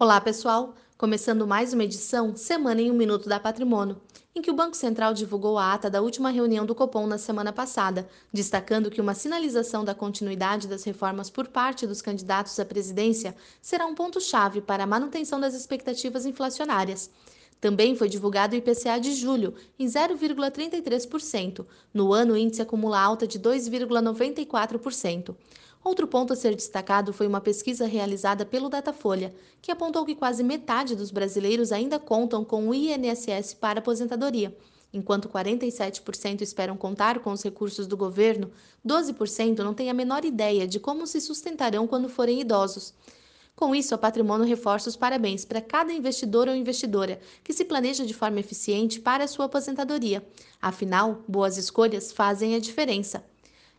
Olá, pessoal! Começando mais uma edição Semana em um Minuto da Patrimônio, em que o Banco Central divulgou a ata da última reunião do Copom na semana passada, destacando que uma sinalização da continuidade das reformas por parte dos candidatos à presidência será um ponto-chave para a manutenção das expectativas inflacionárias. Também foi divulgado o IPCA de julho, em 0,33%. No ano, o índice acumula alta de 2,94%. Outro ponto a ser destacado foi uma pesquisa realizada pelo Datafolha, que apontou que quase metade dos brasileiros ainda contam com o INSS para aposentadoria. Enquanto 47% esperam contar com os recursos do governo, 12% não têm a menor ideia de como se sustentarão quando forem idosos. Com isso, a Patrimônio reforça os parabéns para cada investidor ou investidora que se planeja de forma eficiente para a sua aposentadoria. Afinal, boas escolhas fazem a diferença.